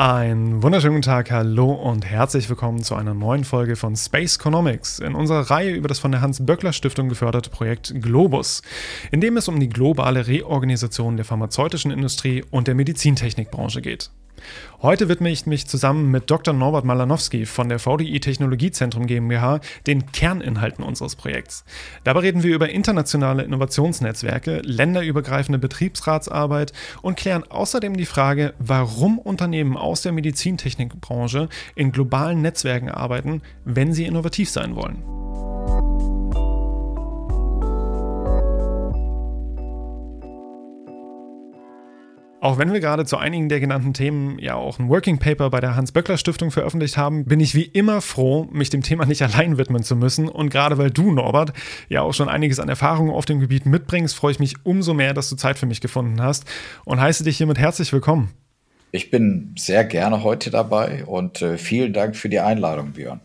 Einen wunderschönen guten Tag, hallo und herzlich willkommen zu einer neuen Folge von Space Economics in unserer Reihe über das von der Hans-Böckler-Stiftung geförderte Projekt Globus, in dem es um die globale Reorganisation der pharmazeutischen Industrie und der Medizintechnikbranche geht. Heute widme ich mich zusammen mit Dr. Norbert Malanowski von der VDI Technologiezentrum GmbH den Kerninhalten unseres Projekts. Dabei reden wir über internationale Innovationsnetzwerke, länderübergreifende Betriebsratsarbeit und klären außerdem die Frage, warum Unternehmen aus der Medizintechnikbranche in globalen Netzwerken arbeiten, wenn sie innovativ sein wollen. Auch wenn wir gerade zu einigen der genannten Themen ja auch ein Working Paper bei der Hans-Böckler-Stiftung veröffentlicht haben, bin ich wie immer froh, mich dem Thema nicht allein widmen zu müssen. Und gerade weil du, Norbert, ja auch schon einiges an Erfahrungen auf dem Gebiet mitbringst, freue ich mich umso mehr, dass du Zeit für mich gefunden hast und heiße dich hiermit herzlich willkommen. Ich bin sehr gerne heute dabei und äh, vielen Dank für die Einladung, Björn.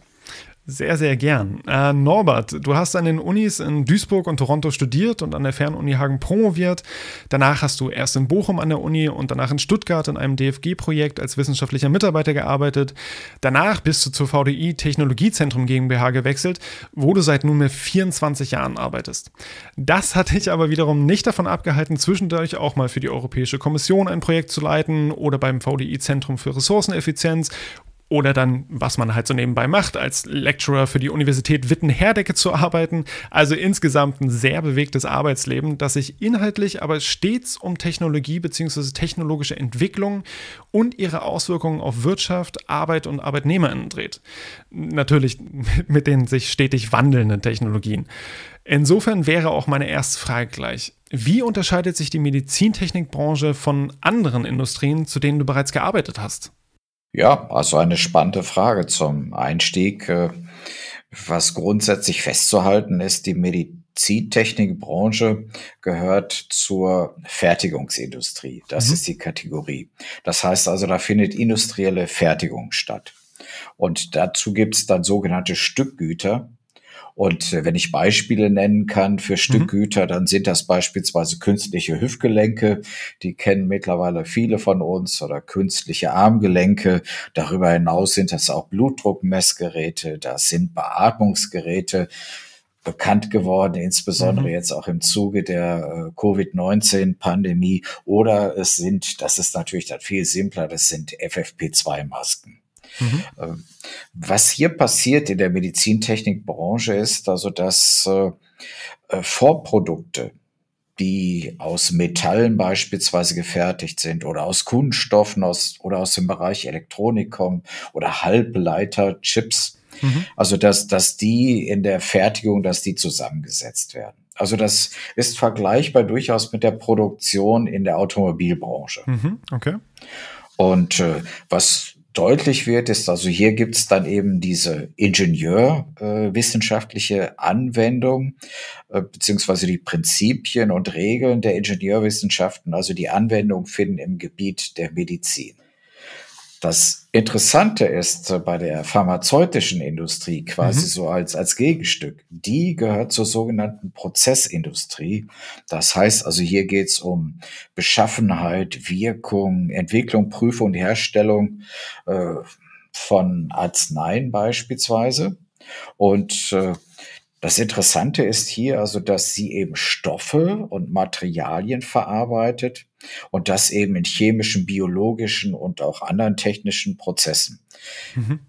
Sehr, sehr gern. Äh, Norbert, du hast an den Unis in Duisburg und Toronto studiert und an der Fernuni Hagen promoviert. Danach hast du erst in Bochum an der Uni und danach in Stuttgart in einem DFG-Projekt als wissenschaftlicher Mitarbeiter gearbeitet. Danach bist du zur VDI Technologiezentrum GmbH gewechselt, wo du seit nunmehr 24 Jahren arbeitest. Das hat dich aber wiederum nicht davon abgehalten, zwischendurch auch mal für die Europäische Kommission ein Projekt zu leiten oder beim VDI Zentrum für Ressourceneffizienz oder dann, was man halt so nebenbei macht, als Lecturer für die Universität Witten-Herdecke zu arbeiten. Also insgesamt ein sehr bewegtes Arbeitsleben, das sich inhaltlich aber stets um Technologie bzw. technologische Entwicklung und ihre Auswirkungen auf Wirtschaft, Arbeit und ArbeitnehmerInnen dreht. Natürlich mit den sich stetig wandelnden Technologien. Insofern wäre auch meine erste Frage gleich. Wie unterscheidet sich die Medizintechnikbranche von anderen Industrien, zu denen du bereits gearbeitet hast? Ja, also eine spannende Frage zum Einstieg. Äh, was grundsätzlich festzuhalten ist, die Medizintechnikbranche gehört zur Fertigungsindustrie. Das mhm. ist die Kategorie. Das heißt also, da findet industrielle Fertigung statt. Und dazu gibt es dann sogenannte Stückgüter. Und äh, wenn ich Beispiele nennen kann für mhm. Stückgüter, mhm. dann sind das beispielsweise künstliche Hüftgelenke, die kennen mittlerweile viele von uns, oder künstliche Armgelenke. Darüber hinaus sind das auch Blutdruckmessgeräte, das sind Beatmungsgeräte bekannt geworden, insbesondere mhm. jetzt auch im Zuge der äh, Covid-19-Pandemie. Oder es sind, das ist natürlich dann viel simpler, das sind FFP2-Masken. Mhm. Was hier passiert in der Medizintechnikbranche ist also, dass äh, äh, Vorprodukte, die aus Metallen beispielsweise gefertigt sind oder aus Kunststoffen aus, oder aus dem Bereich Elektronik kommen oder Halbleiter, Chips, mhm. also dass, dass die in der Fertigung, dass die zusammengesetzt werden. Also das ist vergleichbar durchaus mit der Produktion in der Automobilbranche. Mhm. Okay. Und äh, was deutlich wird, ist also hier gibt es dann eben diese Ingenieurwissenschaftliche äh, Anwendung äh, beziehungsweise die Prinzipien und Regeln der Ingenieurwissenschaften, also die Anwendung finden im Gebiet der Medizin. Das Interessante ist äh, bei der pharmazeutischen Industrie quasi mhm. so als, als Gegenstück. Die gehört zur sogenannten Prozessindustrie. Das heißt also, hier geht es um Beschaffenheit, Wirkung, Entwicklung, Prüfung und Herstellung äh, von Arzneien beispielsweise. Und äh, das Interessante ist hier also, dass sie eben Stoffe und Materialien verarbeitet und das eben in chemischen, biologischen und auch anderen technischen Prozessen. Mhm.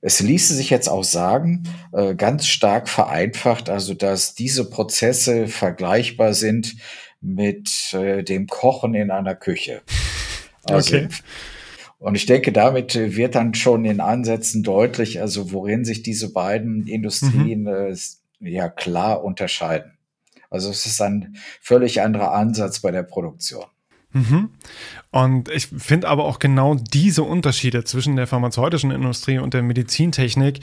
Es ließe sich jetzt auch sagen, äh, ganz stark vereinfacht, also dass diese Prozesse vergleichbar sind mit äh, dem Kochen in einer Küche. Also, okay. Und ich denke, damit wird dann schon in Ansätzen deutlich, also worin sich diese beiden Industrien mhm. äh, ja klar unterscheiden. Also es ist ein völlig anderer Ansatz bei der Produktion. Mhm. Und ich finde aber auch genau diese Unterschiede zwischen der pharmazeutischen Industrie und der Medizintechnik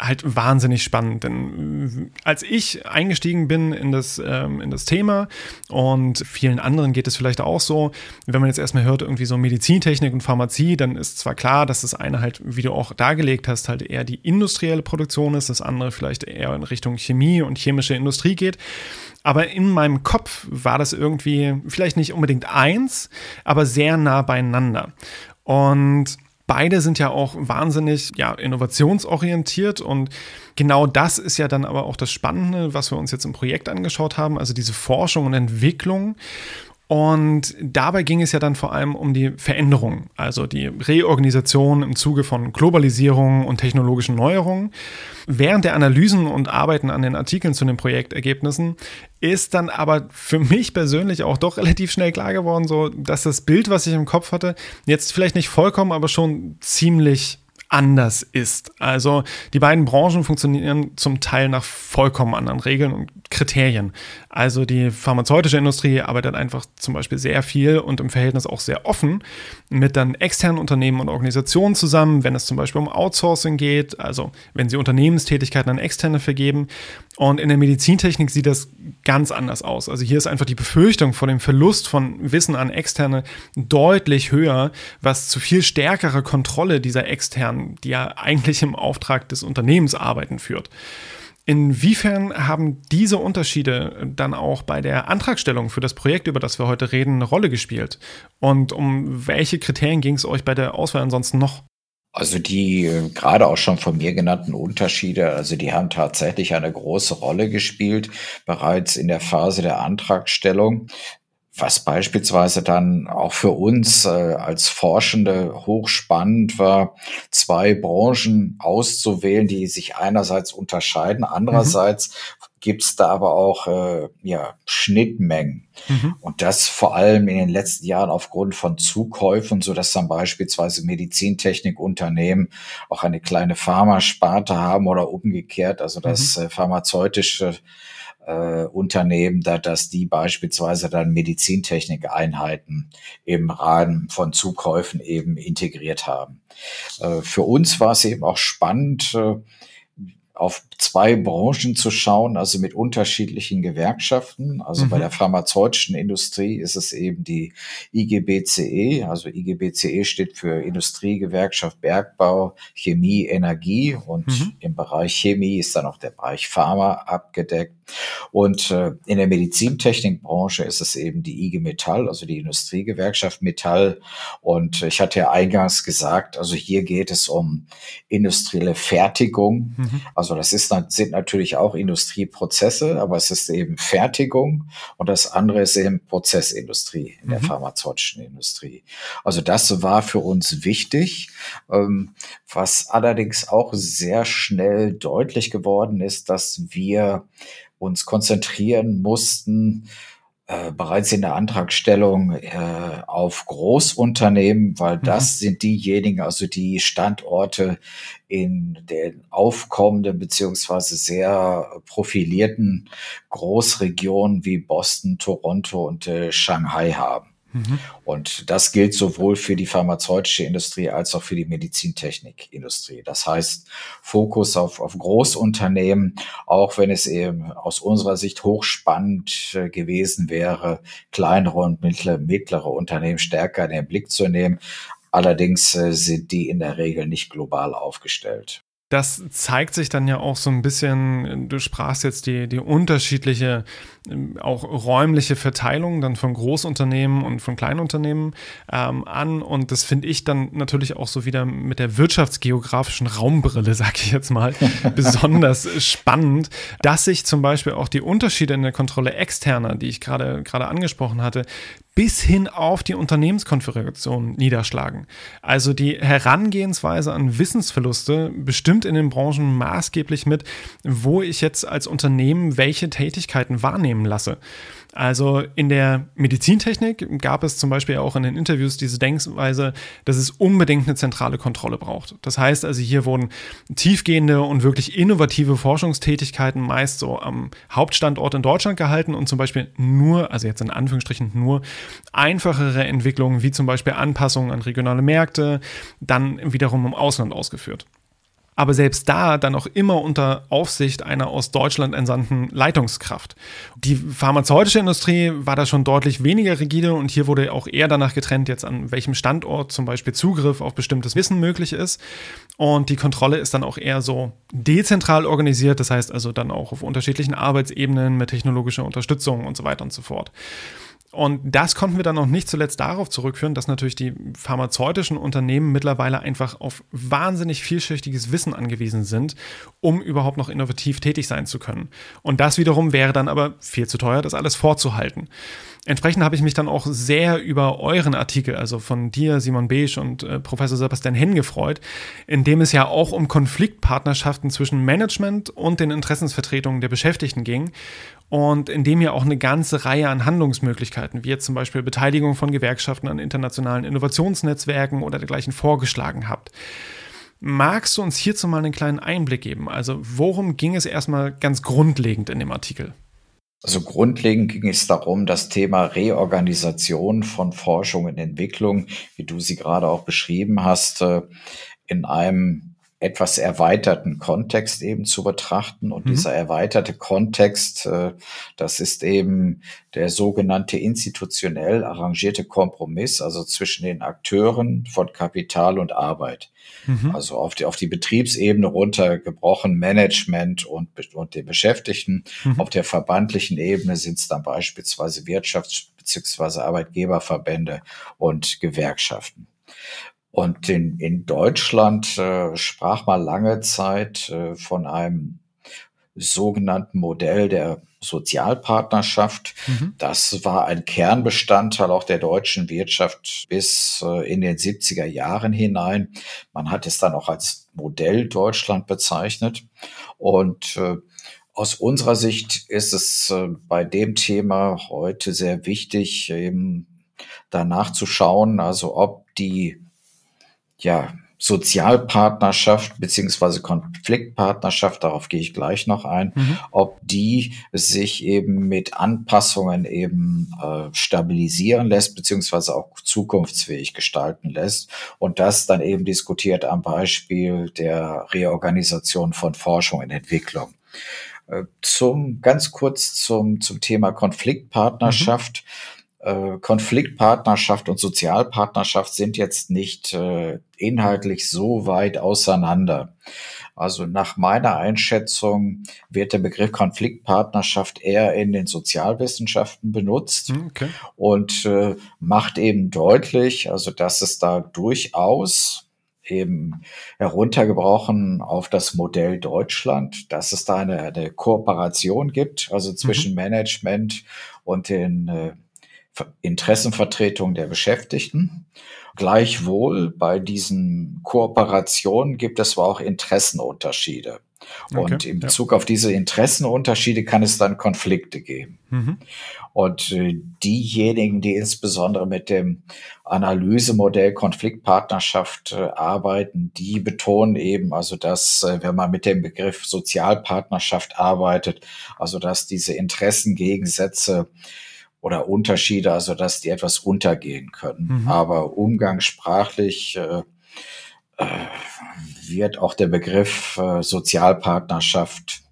halt wahnsinnig spannend. Denn äh, als ich eingestiegen bin in das, ähm, in das Thema und vielen anderen geht es vielleicht auch so, wenn man jetzt erstmal hört, irgendwie so Medizintechnik und Pharmazie, dann ist zwar klar, dass das eine halt, wie du auch dargelegt hast, halt eher die industrielle Produktion ist, das andere vielleicht eher in Richtung Chemie und chemische Industrie geht. Aber in meinem Kopf war das irgendwie vielleicht nicht unbedingt eins, aber sehr nah beieinander. Und Beide sind ja auch wahnsinnig ja, innovationsorientiert und genau das ist ja dann aber auch das Spannende, was wir uns jetzt im Projekt angeschaut haben, also diese Forschung und Entwicklung. Und dabei ging es ja dann vor allem um die Veränderung, also die Reorganisation im Zuge von Globalisierung und technologischen Neuerungen. Während der Analysen und Arbeiten an den Artikeln zu den Projektergebnissen ist dann aber für mich persönlich auch doch relativ schnell klar geworden, so dass das Bild, was ich im Kopf hatte, jetzt vielleicht nicht vollkommen, aber schon ziemlich anders ist. Also die beiden Branchen funktionieren zum Teil nach vollkommen anderen Regeln und Kriterien. Also die pharmazeutische Industrie arbeitet einfach zum Beispiel sehr viel und im Verhältnis auch sehr offen mit dann externen Unternehmen und Organisationen zusammen, wenn es zum Beispiel um Outsourcing geht, also wenn sie Unternehmenstätigkeiten an Externe vergeben. Und in der Medizintechnik sieht das ganz anders aus. Also hier ist einfach die Befürchtung vor dem Verlust von Wissen an Externe deutlich höher, was zu viel stärkerer Kontrolle dieser Externen, die ja eigentlich im Auftrag des Unternehmens arbeiten, führt. Inwiefern haben diese Unterschiede dann auch bei der Antragstellung für das Projekt, über das wir heute reden, eine Rolle gespielt? Und um welche Kriterien ging es euch bei der Auswahl ansonsten noch? Also die äh, gerade auch schon von mir genannten Unterschiede, also die haben tatsächlich eine große Rolle gespielt, bereits in der Phase der Antragstellung was beispielsweise dann auch für uns äh, als Forschende hochspannend war, zwei Branchen auszuwählen, die sich einerseits unterscheiden, andererseits mhm. gibt es da aber auch äh, ja, Schnittmengen. Mhm. Und das vor allem in den letzten Jahren aufgrund von Zukäufen, so dass dann beispielsweise Medizintechnikunternehmen auch eine kleine Pharmasparte haben oder umgekehrt, also das mhm. äh, pharmazeutische äh, Unternehmen, da, dass die beispielsweise dann Medizintechnikeinheiten im Rahmen von Zukäufen eben integriert haben. Äh, für uns war es eben auch spannend, äh, auf zwei Branchen zu schauen, also mit unterschiedlichen Gewerkschaften. Also mhm. bei der pharmazeutischen Industrie ist es eben die IGBCE. Also IGBCE steht für Industriegewerkschaft Bergbau, Chemie, Energie und mhm. im Bereich Chemie ist dann auch der Bereich Pharma abgedeckt. Und äh, in der Medizintechnikbranche ist es eben die IG Metall, also die Industriegewerkschaft Metall. Und ich hatte ja eingangs gesagt, also hier geht es um industrielle Fertigung. Mhm. Also das ist, sind natürlich auch Industrieprozesse, aber es ist eben Fertigung und das andere ist eben Prozessindustrie in mhm. der pharmazeutischen Industrie. Also das war für uns wichtig. Ähm, was allerdings auch sehr schnell deutlich geworden ist, dass wir uns konzentrieren mussten, äh, bereits in der Antragstellung äh, auf Großunternehmen, weil mhm. das sind diejenigen, also die Standorte in den aufkommenden beziehungsweise sehr profilierten Großregionen wie Boston, Toronto und äh, Shanghai haben. Und das gilt sowohl für die pharmazeutische Industrie als auch für die Medizintechnikindustrie. Das heißt, Fokus auf, auf Großunternehmen, auch wenn es eben aus unserer Sicht hochspannend äh, gewesen wäre, kleinere und mittlere, mittlere Unternehmen stärker in den Blick zu nehmen. Allerdings äh, sind die in der Regel nicht global aufgestellt. Das zeigt sich dann ja auch so ein bisschen, du sprachst jetzt die, die unterschiedliche, ähm, auch räumliche Verteilung dann von Großunternehmen und von Kleinunternehmen ähm, an. Und das finde ich dann natürlich auch so wieder mit der wirtschaftsgeografischen Raumbrille, sag ich jetzt mal, besonders spannend, dass sich zum Beispiel auch die Unterschiede in der Kontrolle externer, die ich gerade gerade angesprochen hatte, bis hin auf die Unternehmenskonfiguration niederschlagen. Also die Herangehensweise an Wissensverluste bestimmt in den Branchen maßgeblich mit, wo ich jetzt als Unternehmen welche Tätigkeiten wahrnehmen lasse. Also in der Medizintechnik gab es zum Beispiel auch in den Interviews diese Denkweise, dass es unbedingt eine zentrale Kontrolle braucht. Das heißt also, hier wurden tiefgehende und wirklich innovative Forschungstätigkeiten meist so am Hauptstandort in Deutschland gehalten und zum Beispiel nur, also jetzt in Anführungsstrichen nur, einfachere Entwicklungen wie zum Beispiel Anpassungen an regionale Märkte dann wiederum im Ausland ausgeführt aber selbst da dann auch immer unter Aufsicht einer aus Deutschland entsandten Leitungskraft. Die pharmazeutische Industrie war da schon deutlich weniger rigide und hier wurde auch eher danach getrennt, jetzt an welchem Standort zum Beispiel Zugriff auf bestimmtes Wissen möglich ist. Und die Kontrolle ist dann auch eher so dezentral organisiert, das heißt also dann auch auf unterschiedlichen Arbeitsebenen mit technologischer Unterstützung und so weiter und so fort. Und das konnten wir dann auch nicht zuletzt darauf zurückführen, dass natürlich die pharmazeutischen Unternehmen mittlerweile einfach auf wahnsinnig vielschichtiges Wissen angewiesen sind, um überhaupt noch innovativ tätig sein zu können. Und das wiederum wäre dann aber viel zu teuer, das alles vorzuhalten. Entsprechend habe ich mich dann auch sehr über euren Artikel, also von dir, Simon Beesch und äh, Professor Sebastian Henn gefreut, in dem es ja auch um Konfliktpartnerschaften zwischen Management und den Interessensvertretungen der Beschäftigten ging und in dem ihr auch eine ganze Reihe an Handlungsmöglichkeiten, wie jetzt zum Beispiel Beteiligung von Gewerkschaften an internationalen Innovationsnetzwerken oder dergleichen vorgeschlagen habt. Magst du uns hierzu mal einen kleinen Einblick geben? Also worum ging es erstmal ganz grundlegend in dem Artikel? Also grundlegend ging es darum, das Thema Reorganisation von Forschung und Entwicklung, wie du sie gerade auch beschrieben hast, äh, in einem etwas erweiterten Kontext eben zu betrachten. Und mhm. dieser erweiterte Kontext, äh, das ist eben der sogenannte institutionell arrangierte Kompromiss, also zwischen den Akteuren von Kapital und Arbeit. Mhm. Also auf die, auf die Betriebsebene runtergebrochen, Management und, und den Beschäftigten. Mhm. Auf der verbandlichen Ebene sind es dann beispielsweise Wirtschafts- bzw. Arbeitgeberverbände und Gewerkschaften. Und in, in Deutschland äh, sprach man lange Zeit äh, von einem sogenannten Modell der Sozialpartnerschaft. Mhm. Das war ein Kernbestandteil auch der deutschen Wirtschaft bis äh, in den 70er Jahren hinein. Man hat es dann auch als Modell Deutschland bezeichnet. Und äh, aus unserer Sicht ist es äh, bei dem Thema heute sehr wichtig, eben danach zu schauen, also ob die ja, Sozialpartnerschaft beziehungsweise Konfliktpartnerschaft, darauf gehe ich gleich noch ein, mhm. ob die sich eben mit Anpassungen eben äh, stabilisieren lässt beziehungsweise auch zukunftsfähig gestalten lässt und das dann eben diskutiert am Beispiel der Reorganisation von Forschung und Entwicklung. Äh, zum ganz kurz zum zum Thema Konfliktpartnerschaft. Mhm Konfliktpartnerschaft und Sozialpartnerschaft sind jetzt nicht äh, inhaltlich so weit auseinander. Also nach meiner Einschätzung wird der Begriff Konfliktpartnerschaft eher in den Sozialwissenschaften benutzt hm, okay. und äh, macht eben deutlich, also dass es da durchaus eben heruntergebrochen auf das Modell Deutschland, dass es da eine, eine Kooperation gibt, also zwischen mhm. Management und den äh, Interessenvertretung der Beschäftigten. Gleichwohl bei diesen Kooperationen gibt es aber auch Interessenunterschiede. Okay, und in Bezug ja. auf diese Interessenunterschiede kann es dann Konflikte geben. Mhm. Und äh, diejenigen, die insbesondere mit dem Analysemodell Konfliktpartnerschaft äh, arbeiten, die betonen eben, also dass, äh, wenn man mit dem Begriff Sozialpartnerschaft arbeitet, also dass diese Interessengegensätze oder Unterschiede, also dass die etwas untergehen können. Mhm. Aber umgangssprachlich äh, äh, wird auch der Begriff äh, Sozialpartnerschaft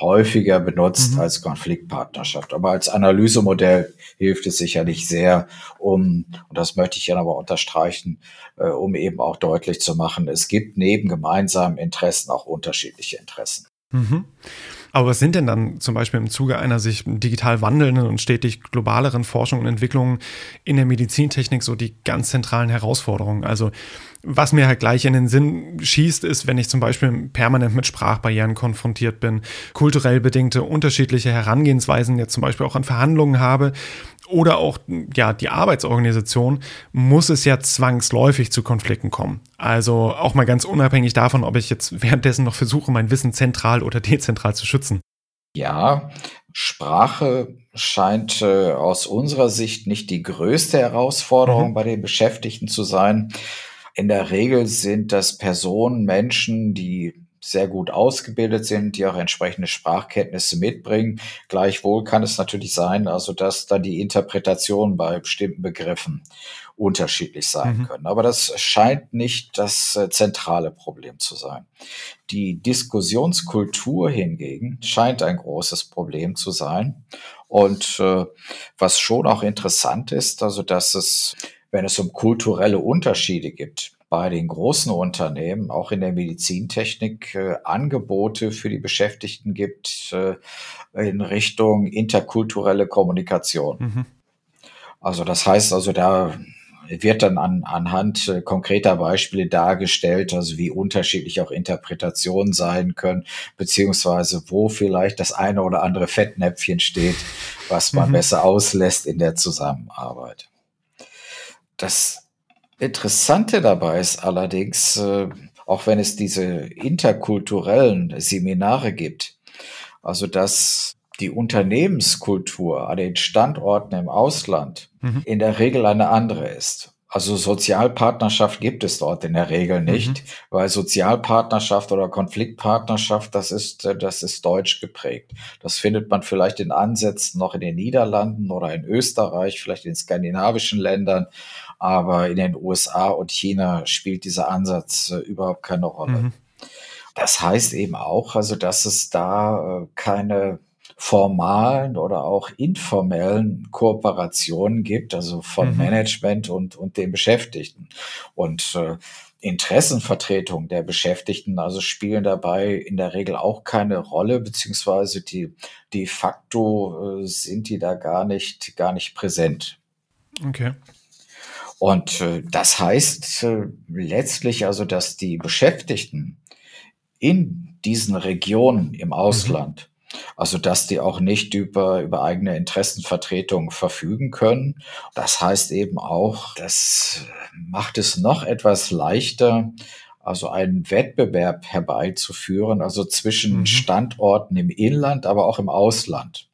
häufiger benutzt mhm. als Konfliktpartnerschaft. Aber als Analysemodell hilft es sicherlich sehr, um, und das möchte ich ja aber unterstreichen, äh, um eben auch deutlich zu machen, es gibt neben gemeinsamen Interessen auch unterschiedliche Interessen. Mhm. Aber was sind denn dann zum Beispiel im Zuge einer sich digital wandelnden und stetig globaleren Forschung und Entwicklung in der Medizintechnik so die ganz zentralen Herausforderungen? Also was mir halt gleich in den Sinn schießt, ist, wenn ich zum Beispiel permanent mit Sprachbarrieren konfrontiert bin, kulturell bedingte unterschiedliche Herangehensweisen jetzt zum Beispiel auch an Verhandlungen habe oder auch ja, die Arbeitsorganisation, muss es ja zwangsläufig zu Konflikten kommen. Also auch mal ganz unabhängig davon, ob ich jetzt währenddessen noch versuche, mein Wissen zentral oder dezentral zu schützen. Ja, Sprache scheint äh, aus unserer Sicht nicht die größte Herausforderung mhm. bei den Beschäftigten zu sein. In der Regel sind das Personen, Menschen, die sehr gut ausgebildet sind, die auch entsprechende Sprachkenntnisse mitbringen. Gleichwohl kann es natürlich sein, also dass da die Interpretation bei bestimmten Begriffen unterschiedlich sein mhm. können. Aber das scheint nicht das äh, zentrale Problem zu sein. Die Diskussionskultur hingegen scheint ein großes Problem zu sein. Und äh, was schon auch interessant ist, also dass es, wenn es um kulturelle Unterschiede gibt, bei den großen Unternehmen, auch in der Medizintechnik, äh, Angebote für die Beschäftigten gibt äh, in Richtung interkulturelle Kommunikation. Mhm. Also das heißt also, da wird dann an, anhand äh, konkreter Beispiele dargestellt, also wie unterschiedlich auch Interpretationen sein können, beziehungsweise wo vielleicht das eine oder andere Fettnäpfchen steht, was man mhm. besser auslässt in der Zusammenarbeit. Das Interessante dabei ist allerdings, äh, auch wenn es diese interkulturellen Seminare gibt, also dass die Unternehmenskultur an den Standorten im Ausland mhm. in der Regel eine andere ist. Also Sozialpartnerschaft gibt es dort in der Regel mhm. nicht, mhm. weil Sozialpartnerschaft oder Konfliktpartnerschaft, das ist, das ist deutsch geprägt. Das findet man vielleicht in Ansätzen noch in den Niederlanden oder in Österreich, vielleicht in skandinavischen Ländern, aber in den USA und China spielt dieser Ansatz äh, überhaupt keine Rolle. Mhm. Das heißt eben auch, also, dass es da äh, keine formalen oder auch informellen Kooperationen gibt, also von mhm. Management und, und den Beschäftigten. Und äh, Interessenvertretung der Beschäftigten also spielen dabei in der Regel auch keine Rolle, beziehungsweise die de facto äh, sind die da gar nicht, gar nicht präsent. Okay. Und äh, das heißt äh, letztlich also, dass die Beschäftigten in diesen Regionen im Ausland also, dass die auch nicht über, über eigene Interessenvertretung verfügen können. Das heißt eben auch, das macht es noch etwas leichter, also einen Wettbewerb herbeizuführen, also zwischen mhm. Standorten im Inland, aber auch im Ausland.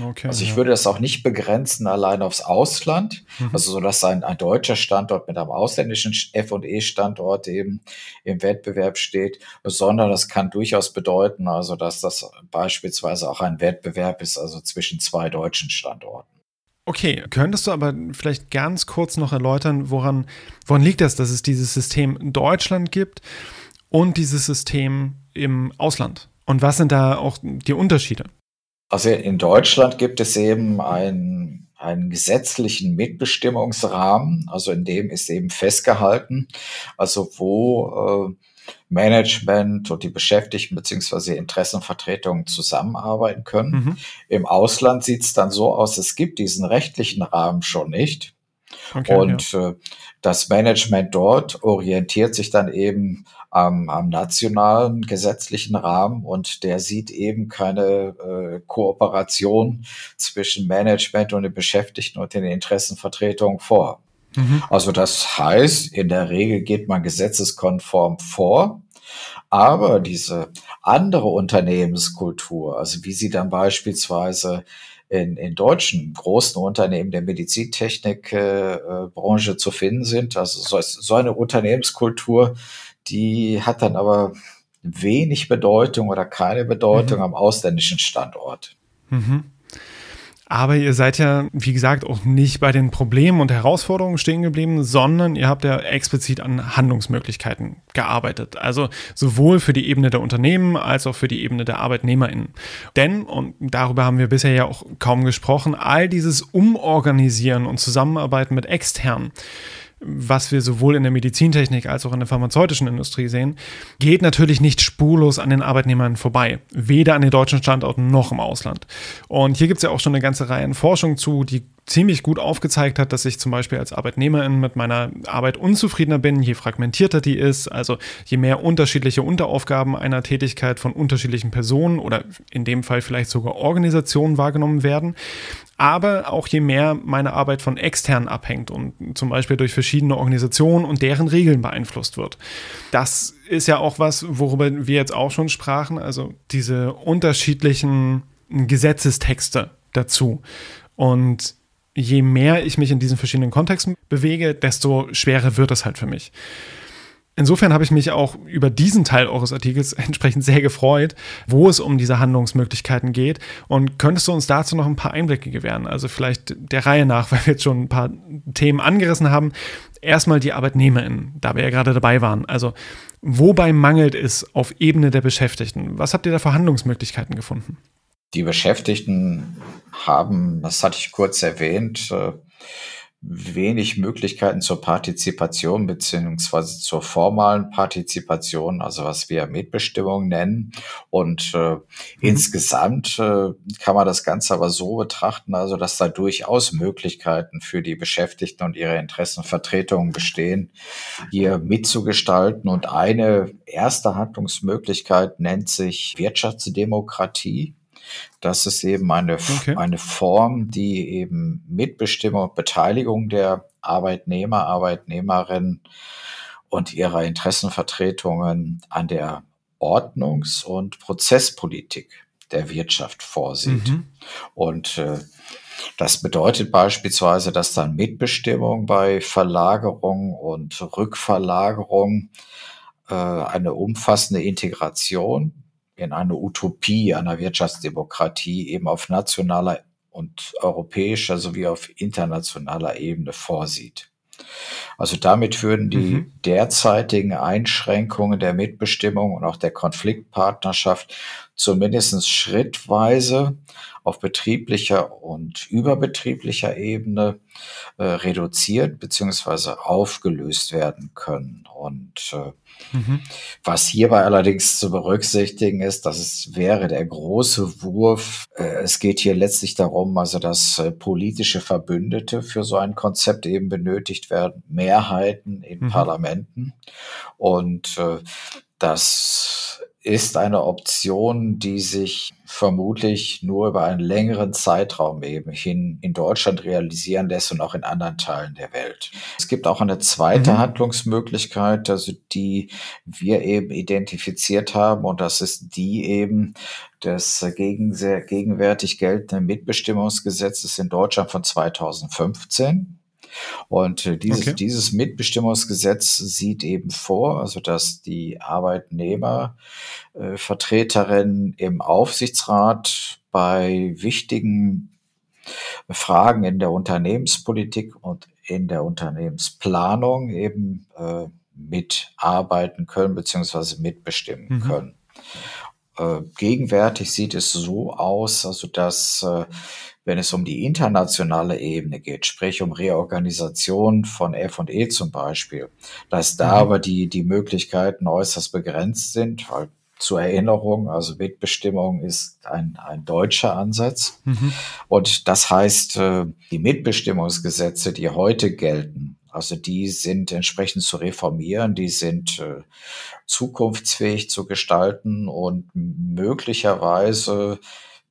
Okay, also ich ja. würde das auch nicht begrenzen allein aufs Ausland, mhm. also so dass ein, ein deutscher Standort mit einem ausländischen F&E-Standort eben im Wettbewerb steht, sondern das kann durchaus bedeuten, also dass das beispielsweise auch ein Wettbewerb ist, also zwischen zwei deutschen Standorten. Okay, könntest du aber vielleicht ganz kurz noch erläutern, woran, woran liegt das, dass es dieses System in Deutschland gibt und dieses System im Ausland? Und was sind da auch die Unterschiede? Also in Deutschland gibt es eben einen, einen gesetzlichen Mitbestimmungsrahmen, also in dem ist eben festgehalten, also wo äh, Management und die Beschäftigten beziehungsweise Interessenvertretungen zusammenarbeiten können. Mhm. Im Ausland sieht es dann so aus, es gibt diesen rechtlichen Rahmen schon nicht. Okay, und ja. äh, das Management dort orientiert sich dann eben am, am nationalen gesetzlichen Rahmen und der sieht eben keine äh, Kooperation zwischen Management und den Beschäftigten und den Interessenvertretungen vor. Mhm. Also das heißt, in der Regel geht man gesetzeskonform vor, aber diese andere Unternehmenskultur, also wie sie dann beispielsweise in, in deutschen großen Unternehmen der Medizintechnikbranche äh, zu finden sind. Also so, so eine Unternehmenskultur, die hat dann aber wenig Bedeutung oder keine Bedeutung mhm. am ausländischen Standort. Mhm. Aber ihr seid ja, wie gesagt, auch nicht bei den Problemen und Herausforderungen stehen geblieben, sondern ihr habt ja explizit an Handlungsmöglichkeiten gearbeitet. Also sowohl für die Ebene der Unternehmen als auch für die Ebene der ArbeitnehmerInnen. Denn, und darüber haben wir bisher ja auch kaum gesprochen, all dieses Umorganisieren und Zusammenarbeiten mit externen was wir sowohl in der Medizintechnik als auch in der pharmazeutischen Industrie sehen, geht natürlich nicht spurlos an den Arbeitnehmern vorbei. Weder an den deutschen Standorten noch im Ausland. Und hier gibt es ja auch schon eine ganze Reihe an Forschung zu, die ziemlich gut aufgezeigt hat, dass ich zum Beispiel als Arbeitnehmerin mit meiner Arbeit unzufriedener bin, je fragmentierter die ist, also je mehr unterschiedliche Unteraufgaben einer Tätigkeit von unterschiedlichen Personen oder in dem Fall vielleicht sogar Organisationen wahrgenommen werden, aber auch je mehr meine Arbeit von externen abhängt und zum Beispiel durch verschiedene Organisationen und deren Regeln beeinflusst wird. Das ist ja auch was, worüber wir jetzt auch schon sprachen, also diese unterschiedlichen Gesetzestexte dazu. Und je mehr ich mich in diesen verschiedenen Kontexten bewege, desto schwerer wird es halt für mich. Insofern habe ich mich auch über diesen Teil eures Artikels entsprechend sehr gefreut, wo es um diese Handlungsmöglichkeiten geht. Und könntest du uns dazu noch ein paar Einblicke gewähren? Also vielleicht der Reihe nach, weil wir jetzt schon ein paar Themen angerissen haben. Erstmal die ArbeitnehmerInnen, da wir ja gerade dabei waren. Also wobei mangelt es auf Ebene der Beschäftigten? Was habt ihr da für Handlungsmöglichkeiten gefunden? Die Beschäftigten haben, das hatte ich kurz erwähnt, äh, wenig Möglichkeiten zur Partizipation beziehungsweise zur formalen Partizipation, also was wir Mitbestimmung nennen. Und äh, mhm. insgesamt äh, kann man das Ganze aber so betrachten, also dass da durchaus Möglichkeiten für die Beschäftigten und ihre Interessenvertretungen bestehen, hier mitzugestalten. Und eine erste Handlungsmöglichkeit nennt sich Wirtschaftsdemokratie. Das ist eben eine, okay. eine Form, die eben Mitbestimmung und Beteiligung der Arbeitnehmer, Arbeitnehmerinnen und ihrer Interessenvertretungen an der Ordnungs- und Prozesspolitik der Wirtschaft vorsieht. Mhm. Und äh, das bedeutet beispielsweise, dass dann Mitbestimmung bei Verlagerung und Rückverlagerung äh, eine umfassende Integration in eine Utopie einer Wirtschaftsdemokratie eben auf nationaler und europäischer sowie auf internationaler Ebene vorsieht. Also damit würden die mhm. derzeitigen Einschränkungen der Mitbestimmung und auch der Konfliktpartnerschaft zumindest schrittweise auf betrieblicher und überbetrieblicher Ebene äh, reduziert bzw. aufgelöst werden können. Und äh, Mhm. Was hierbei allerdings zu berücksichtigen ist, dass es wäre der große Wurf. Äh, es geht hier letztlich darum, also dass äh, politische Verbündete für so ein Konzept eben benötigt werden, Mehrheiten in mhm. Parlamenten. Und äh, das ist eine Option, die sich vermutlich nur über einen längeren Zeitraum eben hin in Deutschland realisieren lässt und auch in anderen Teilen der Welt. Es gibt auch eine zweite mhm. Handlungsmöglichkeit, also die wir eben identifiziert haben und das ist die eben des gegenwärtig geltenden Mitbestimmungsgesetzes in Deutschland von 2015. Und äh, dieses, okay. dieses Mitbestimmungsgesetz sieht eben vor, also dass die Arbeitnehmervertreterinnen äh, im Aufsichtsrat bei wichtigen Fragen in der Unternehmenspolitik und in der Unternehmensplanung eben äh, mitarbeiten können beziehungsweise mitbestimmen mhm. können. Äh, gegenwärtig sieht es so aus, also dass äh, wenn es um die internationale Ebene geht, sprich um Reorganisation von F&E zum Beispiel, dass da mhm. aber die, die Möglichkeiten äußerst begrenzt sind, weil zur Erinnerung, also Mitbestimmung ist ein, ein deutscher Ansatz. Mhm. Und das heißt, äh, die Mitbestimmungsgesetze, die heute gelten, also die sind entsprechend zu reformieren, die sind äh, zukunftsfähig zu gestalten und möglicherweise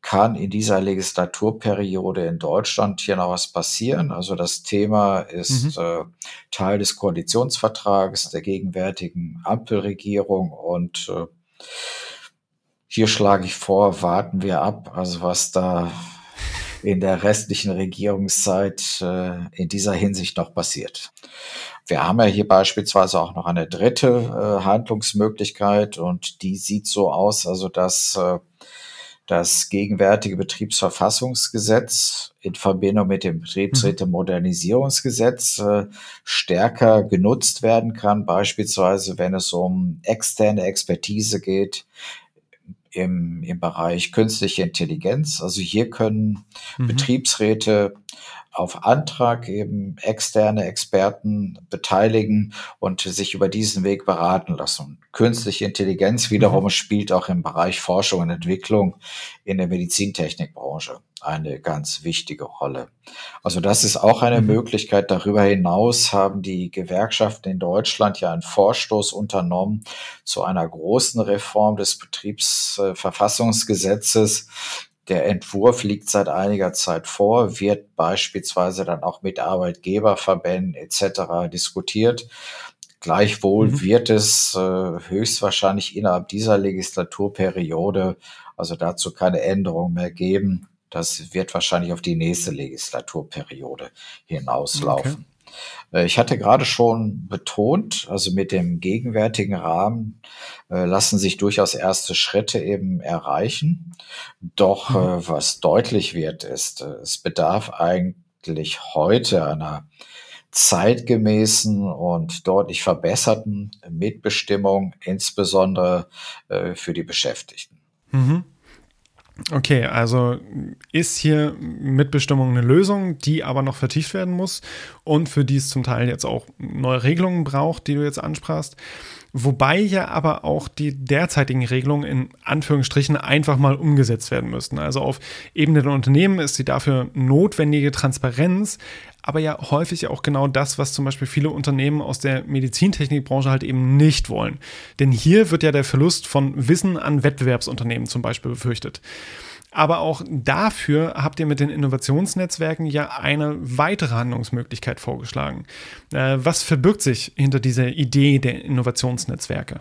kann in dieser Legislaturperiode in Deutschland hier noch was passieren. Also das Thema ist mhm. äh, Teil des Koalitionsvertrages der gegenwärtigen Ampelregierung und äh, hier schlage ich vor, warten wir ab, also was da in der restlichen Regierungszeit äh, in dieser Hinsicht noch passiert. Wir haben ja hier beispielsweise auch noch eine dritte äh, Handlungsmöglichkeit und die sieht so aus, also dass äh, das gegenwärtige Betriebsverfassungsgesetz in Verbindung mit dem Betriebsräte-Modernisierungsgesetz äh, stärker genutzt werden kann, beispielsweise wenn es um externe Expertise geht im, im Bereich künstliche Intelligenz. Also hier können mhm. Betriebsräte auf Antrag eben externe Experten beteiligen und sich über diesen Weg beraten lassen. Künstliche Intelligenz wiederum mhm. spielt auch im Bereich Forschung und Entwicklung in der Medizintechnikbranche eine ganz wichtige Rolle. Also das ist auch eine mhm. Möglichkeit. Darüber hinaus haben die Gewerkschaften in Deutschland ja einen Vorstoß unternommen zu einer großen Reform des Betriebsverfassungsgesetzes der Entwurf liegt seit einiger Zeit vor, wird beispielsweise dann auch mit Arbeitgeberverbänden etc. diskutiert. Gleichwohl mhm. wird es äh, höchstwahrscheinlich innerhalb dieser Legislaturperiode also dazu keine Änderung mehr geben. Das wird wahrscheinlich auf die nächste Legislaturperiode hinauslaufen. Okay. Äh, ich hatte gerade schon betont, also mit dem gegenwärtigen Rahmen äh, lassen sich durchaus erste Schritte eben erreichen. Doch mhm. äh, was deutlich wird, ist, äh, es bedarf eigentlich heute einer zeitgemäßen und deutlich verbesserten Mitbestimmung, insbesondere für die Beschäftigten. Mhm. Okay, also ist hier Mitbestimmung eine Lösung, die aber noch vertieft werden muss und für die es zum Teil jetzt auch neue Regelungen braucht, die du jetzt ansprachst. Wobei ja aber auch die derzeitigen Regelungen in Anführungsstrichen einfach mal umgesetzt werden müssten. Also auf Ebene der Unternehmen ist die dafür notwendige Transparenz, aber ja häufig auch genau das, was zum Beispiel viele Unternehmen aus der Medizintechnikbranche halt eben nicht wollen. Denn hier wird ja der Verlust von Wissen an Wettbewerbsunternehmen zum Beispiel befürchtet. Aber auch dafür habt ihr mit den Innovationsnetzwerken ja eine weitere Handlungsmöglichkeit vorgeschlagen. Äh, was verbirgt sich hinter dieser Idee der Innovationsnetzwerke?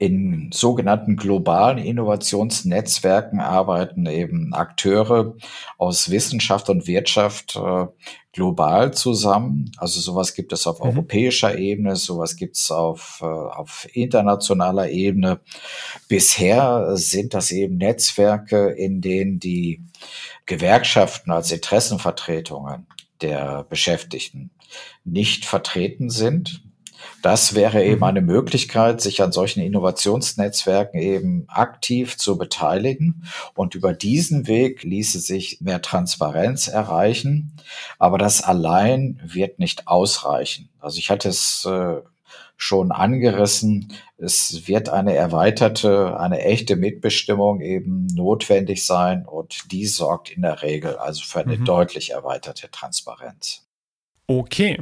In sogenannten globalen Innovationsnetzwerken arbeiten eben Akteure aus Wissenschaft und Wirtschaft äh, global zusammen. Also sowas gibt es auf mhm. europäischer Ebene, sowas gibt es auf, äh, auf internationaler Ebene. Bisher sind das eben Netzwerke, in denen die Gewerkschaften als Interessenvertretungen der Beschäftigten nicht vertreten sind. Das wäre eben mhm. eine Möglichkeit, sich an solchen Innovationsnetzwerken eben aktiv zu beteiligen. Und über diesen Weg ließe sich mehr Transparenz erreichen. Aber das allein wird nicht ausreichen. Also ich hatte es äh, schon angerissen. Es wird eine erweiterte, eine echte Mitbestimmung eben notwendig sein und die sorgt in der Regel also für eine mhm. deutlich erweiterte Transparenz. Okay,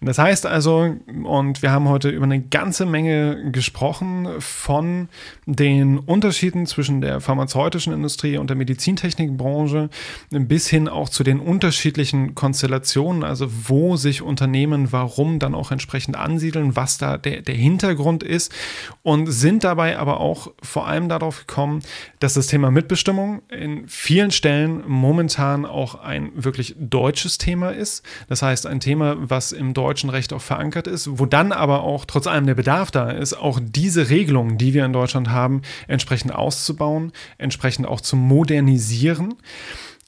das heißt also, und wir haben heute über eine ganze Menge gesprochen von den Unterschieden zwischen der pharmazeutischen Industrie und der Medizintechnikbranche bis hin auch zu den unterschiedlichen Konstellationen, also wo sich Unternehmen warum dann auch entsprechend ansiedeln, was da der, der Hintergrund ist und sind dabei aber auch vor allem darauf gekommen, dass das Thema Mitbestimmung in vielen Stellen momentan auch ein wirklich deutsches Thema ist. Das heißt, ein Thema, was im deutschen Recht auch verankert ist, wo dann aber auch trotz allem der Bedarf da ist, auch diese Regelungen, die wir in Deutschland haben, entsprechend auszubauen, entsprechend auch zu modernisieren.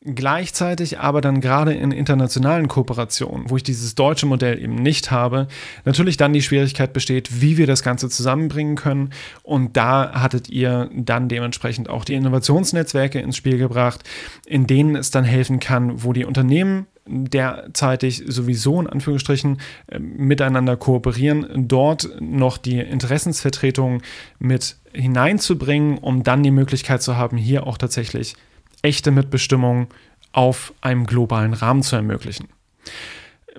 Gleichzeitig aber dann gerade in internationalen Kooperationen, wo ich dieses deutsche Modell eben nicht habe, natürlich dann die Schwierigkeit besteht, wie wir das Ganze zusammenbringen können. Und da hattet ihr dann dementsprechend auch die Innovationsnetzwerke ins Spiel gebracht, in denen es dann helfen kann, wo die Unternehmen derzeitig sowieso in Anführungsstrichen äh, miteinander kooperieren, dort noch die Interessensvertretung mit hineinzubringen, um dann die Möglichkeit zu haben, hier auch tatsächlich echte Mitbestimmung auf einem globalen Rahmen zu ermöglichen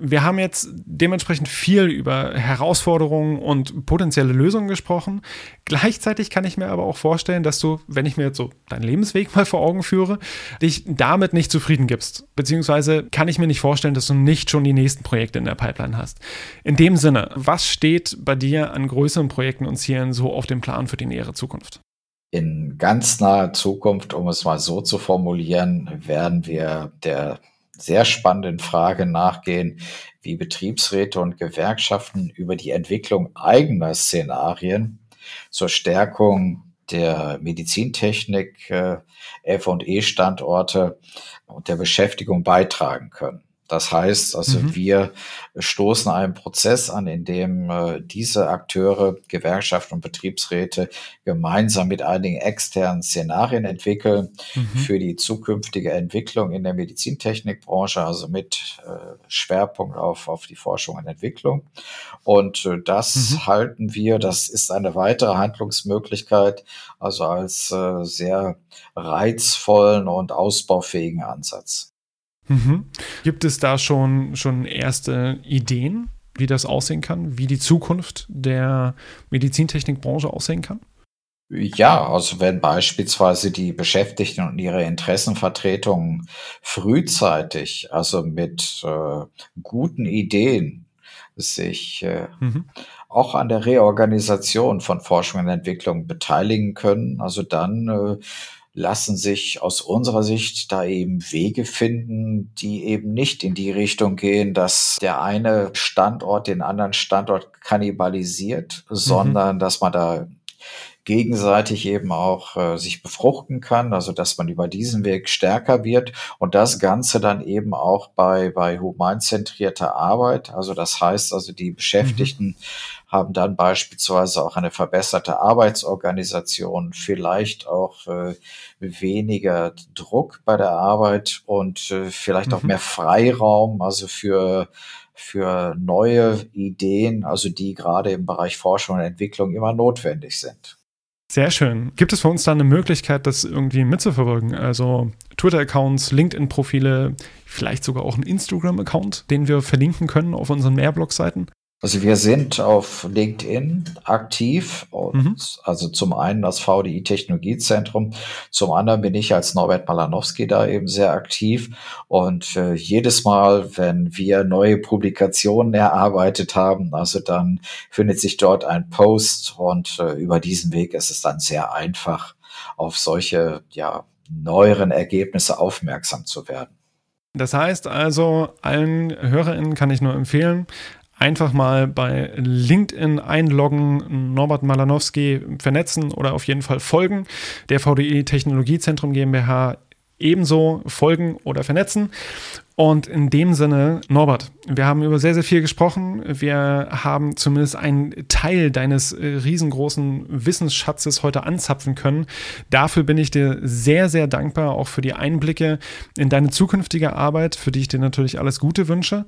wir haben jetzt dementsprechend viel über Herausforderungen und potenzielle Lösungen gesprochen. Gleichzeitig kann ich mir aber auch vorstellen, dass du, wenn ich mir jetzt so deinen Lebensweg mal vor Augen führe, dich damit nicht zufrieden gibst. Beziehungsweise kann ich mir nicht vorstellen, dass du nicht schon die nächsten Projekte in der Pipeline hast. In dem Sinne, was steht bei dir an größeren Projekten und Zielen so auf dem Plan für die nähere Zukunft? In ganz naher Zukunft, um es mal so zu formulieren, werden wir der sehr spannenden Frage nachgehen, wie Betriebsräte und Gewerkschaften über die Entwicklung eigener Szenarien zur Stärkung der Medizintechnik, äh, F&E-Standorte und der Beschäftigung beitragen können. Das heißt, also mhm. wir stoßen einen Prozess an, in dem äh, diese Akteure, Gewerkschaften und Betriebsräte gemeinsam mit einigen externen Szenarien entwickeln mhm. für die zukünftige Entwicklung in der Medizintechnikbranche, also mit äh, Schwerpunkt auf, auf die Forschung und Entwicklung. Und äh, das mhm. halten wir, das ist eine weitere Handlungsmöglichkeit, also als äh, sehr reizvollen und ausbaufähigen Ansatz. Mhm. Gibt es da schon, schon erste Ideen, wie das aussehen kann, wie die Zukunft der Medizintechnikbranche aussehen kann? Ja, also wenn beispielsweise die Beschäftigten und ihre Interessenvertretungen frühzeitig, also mit äh, guten Ideen, sich äh, mhm. auch an der Reorganisation von Forschung und Entwicklung beteiligen können, also dann äh, lassen sich aus unserer Sicht da eben Wege finden, die eben nicht in die Richtung gehen, dass der eine Standort den anderen Standort kannibalisiert, mhm. sondern dass man da gegenseitig eben auch äh, sich befruchten kann, also dass man über diesen Weg stärker wird und das Ganze dann eben auch bei, bei humanzentrierter Arbeit. Also das heißt also, die Beschäftigten mhm. Haben dann beispielsweise auch eine verbesserte Arbeitsorganisation, vielleicht auch äh, weniger Druck bei der Arbeit und äh, vielleicht mhm. auch mehr Freiraum, also für für neue Ideen, also die gerade im Bereich Forschung und Entwicklung immer notwendig sind. Sehr schön. Gibt es für uns da eine Möglichkeit, das irgendwie mitzuverfolgen? Also Twitter-Accounts, LinkedIn-Profile, vielleicht sogar auch ein Instagram-Account, den wir verlinken können auf unseren Mehrblog-Seiten? Also wir sind auf LinkedIn aktiv und mhm. also zum einen das VDI Technologiezentrum, zum anderen bin ich als Norbert Malanowski da eben sehr aktiv und äh, jedes Mal, wenn wir neue Publikationen erarbeitet haben, also dann findet sich dort ein Post und äh, über diesen Weg ist es dann sehr einfach auf solche ja neueren Ergebnisse aufmerksam zu werden. Das heißt also, allen HörerInnen kann ich nur empfehlen, einfach mal bei LinkedIn einloggen, Norbert Malanowski vernetzen oder auf jeden Fall folgen. Der VDI Technologiezentrum GmbH ebenso folgen oder vernetzen. Und in dem Sinne, Norbert, wir haben über sehr, sehr viel gesprochen. Wir haben zumindest einen Teil deines äh, riesengroßen Wissensschatzes heute anzapfen können. Dafür bin ich dir sehr, sehr dankbar, auch für die Einblicke in deine zukünftige Arbeit, für die ich dir natürlich alles Gute wünsche.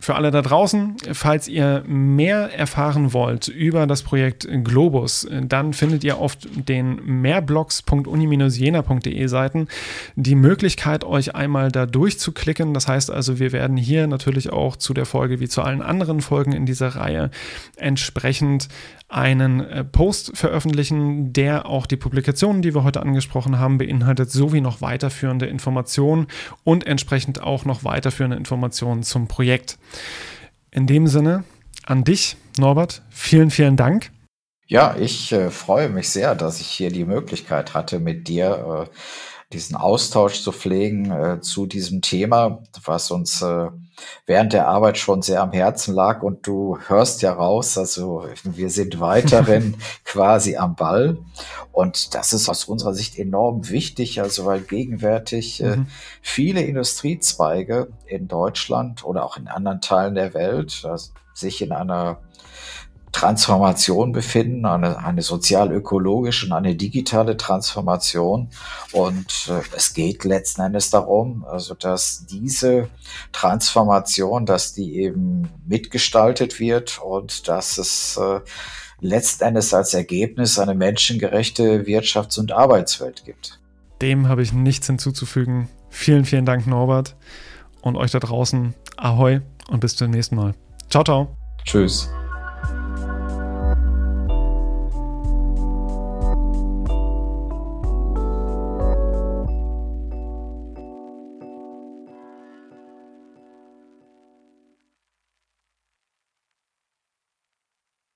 Für alle da draußen, falls ihr mehr erfahren wollt über das Projekt Globus, dann findet ihr auf den mehrblogs.uni-jena.de Seiten die Möglichkeit, euch einmal da durchzuklicken. Das heißt also, wir werden hier natürlich auch zu der Folge wie zu allen anderen Folgen in dieser Reihe entsprechend einen äh, Post veröffentlichen, der auch die Publikationen, die wir heute angesprochen haben, beinhaltet, sowie noch weiterführende Informationen und entsprechend auch noch weiterführende Informationen zum Projekt. In dem Sinne, an dich, Norbert, vielen, vielen Dank. Ja, ich äh, freue mich sehr, dass ich hier die Möglichkeit hatte, mit dir äh, diesen Austausch zu pflegen äh, zu diesem Thema, was uns äh, während der Arbeit schon sehr am Herzen lag. Und du hörst ja raus, also wir sind weiterhin quasi am Ball. Und das ist aus unserer Sicht enorm wichtig, also weil gegenwärtig äh, mhm. viele Industriezweige in Deutschland oder auch in anderen Teilen der Welt äh, sich in einer Transformation befinden, eine, eine sozial-ökologische und eine digitale Transformation. Und äh, es geht letzten Endes darum, also dass diese Transformation, dass die eben mitgestaltet wird und dass es äh, letzten Endes als Ergebnis eine menschengerechte Wirtschafts- und Arbeitswelt gibt. Dem habe ich nichts hinzuzufügen. Vielen, vielen Dank, Norbert. Und euch da draußen, ahoi und bis zum nächsten Mal. Ciao, ciao. Tschüss.